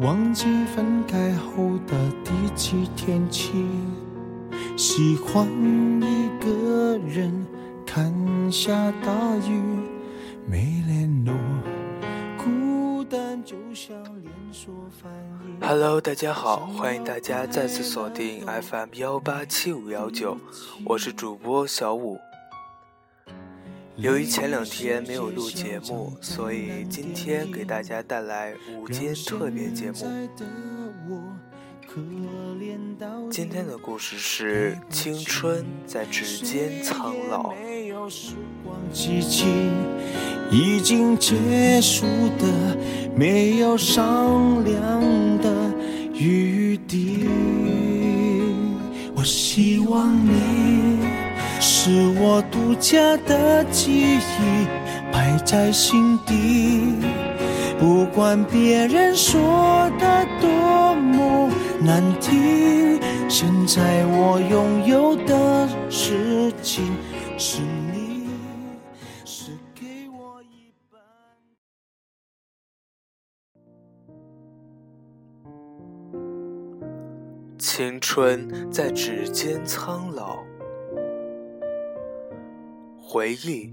忘记分开后的第几天起，喜欢一个人看下大雨，没联络，孤单就像连锁反应。Hello，大家好，欢迎大家再次锁定 FM 幺八七五幺九，我是主播小五。由于前两天没有录节目，所以今天给大家带来午间特别节目。今天的故事是青春在指尖苍老。已经结束的，没有商量的余地。我希望你。是我独家的记忆，摆在心底。不管别人说的多么难听，现在我拥有的事情是你，是给我一半。青春在指尖苍老。回忆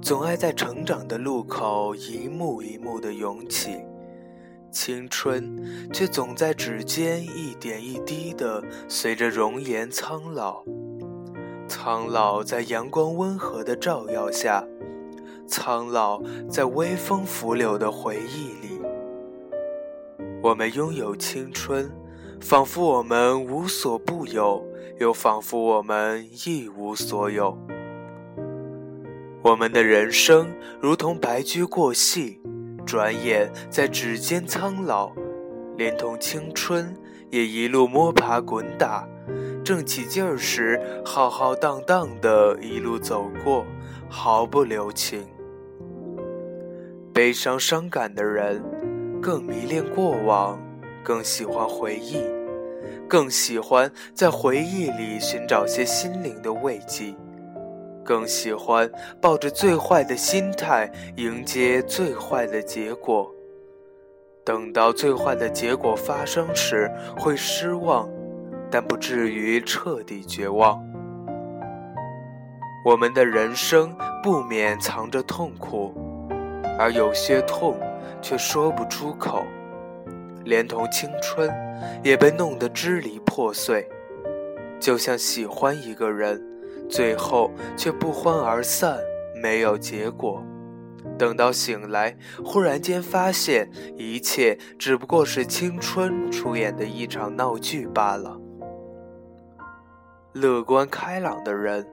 总爱在成长的路口一幕一幕的涌起，青春却总在指尖一点一滴的随着容颜苍老。苍老在阳光温和的照耀下，苍老在微风拂柳的回忆里。我们拥有青春，仿佛我们无所不有，又仿佛我们一无所有。我们的人生如同白驹过隙，转眼在指尖苍老，连同青春也一路摸爬滚打，正起劲儿时浩浩荡荡的一路走过，毫不留情。悲伤伤感的人，更迷恋过往，更喜欢回忆，更喜欢在回忆里寻找些心灵的慰藉。更喜欢抱着最坏的心态迎接最坏的结果。等到最坏的结果发生时，会失望，但不至于彻底绝望。我们的人生不免藏着痛苦，而有些痛却说不出口，连同青春也被弄得支离破碎，就像喜欢一个人。最后却不欢而散，没有结果。等到醒来，忽然间发现一切只不过是青春出演的一场闹剧罢了。乐观开朗的人，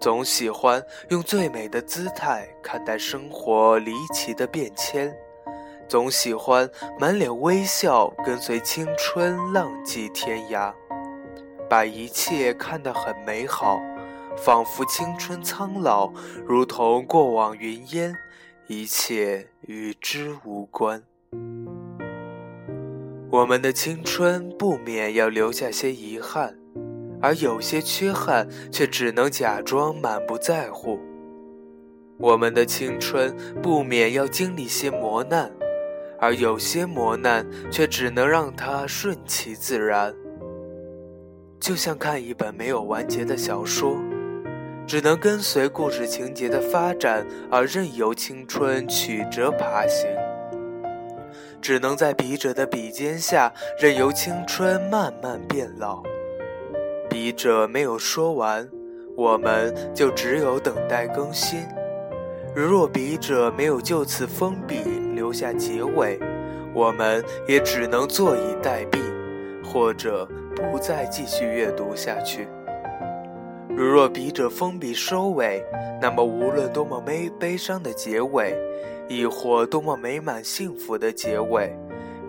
总喜欢用最美的姿态看待生活离奇的变迁，总喜欢满脸微笑跟随青春浪迹天涯，把一切看得很美好。仿佛青春苍老，如同过往云烟，一切与之无关。我们的青春不免要留下些遗憾，而有些缺憾却只能假装满不在乎。我们的青春不免要经历些磨难，而有些磨难却只能让它顺其自然。就像看一本没有完结的小说。只能跟随故事情节的发展而任由青春曲折爬行，只能在笔者的笔尖下任由青春慢慢变老。笔者没有说完，我们就只有等待更新；如若笔者没有就此封笔留下结尾，我们也只能坐以待毙，或者不再继续阅读下去。如若笔者封笔收尾，那么无论多么悲悲伤的结尾，亦或多么美满幸福的结尾，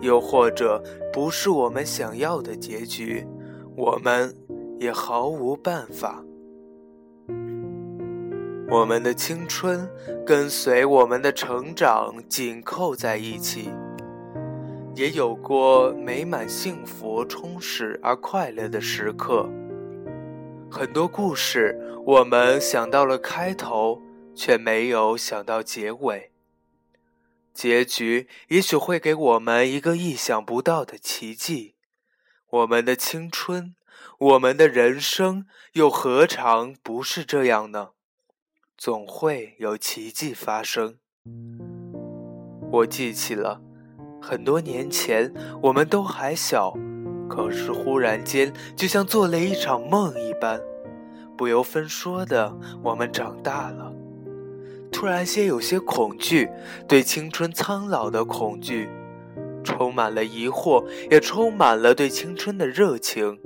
又或者不是我们想要的结局，我们也毫无办法。我们的青春跟随我们的成长紧扣在一起，也有过美满幸福、充实而快乐的时刻。很多故事，我们想到了开头，却没有想到结尾。结局也许会给我们一个意想不到的奇迹。我们的青春，我们的人生，又何尝不是这样呢？总会有奇迹发生。我记起了很多年前，我们都还小，可是忽然间，就像做了一场梦一般，不由分说的，我们长大了。突然间有些恐惧，对青春苍老的恐惧，充满了疑惑，也充满了对青春的热情。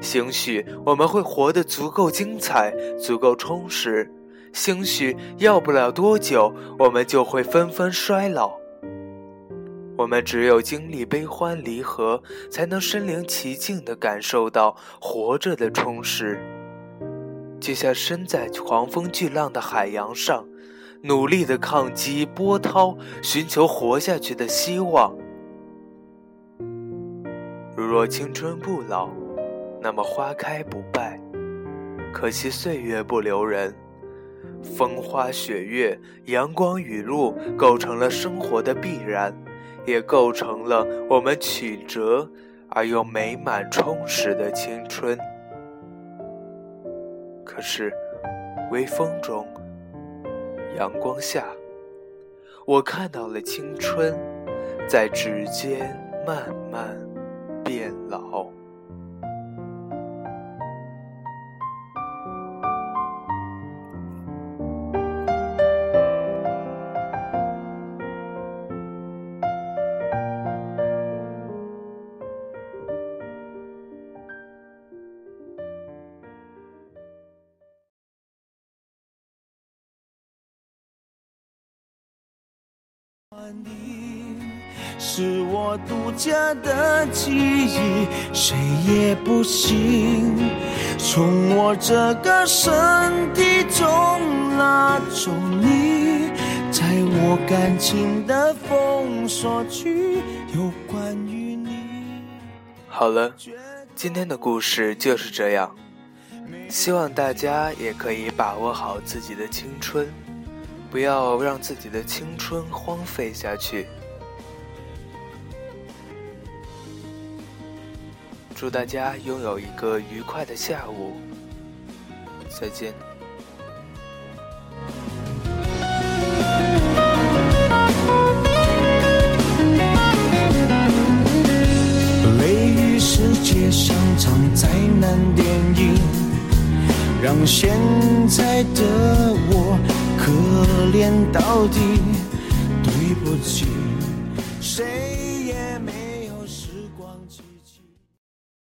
兴许我们会活得足够精彩，足够充实；兴许要不了多久，我们就会纷纷衰老。我们只有经历悲欢离合，才能身临其境地感受到活着的充实。就像身在狂风巨浪的海洋上。努力的抗击波涛，寻求活下去的希望。如若青春不老，那么花开不败。可惜岁月不留人，风花雪月、阳光雨露，构成了生活的必然，也构成了我们曲折而又美满充实的青春。可是，微风中。阳光下，我看到了青春，在指尖慢慢变老。是我独家的记忆，谁也不行从我这个身体中拉走你。在我感情的封锁区，有关于你。好了，今天的故事就是这样，希望大家也可以把握好自己的青春。不要让自己的青春荒废下去。祝大家拥有一个愉快的下午，再见。雷雨世界像场灾难电影，让现在的我。可怜到底，对不起，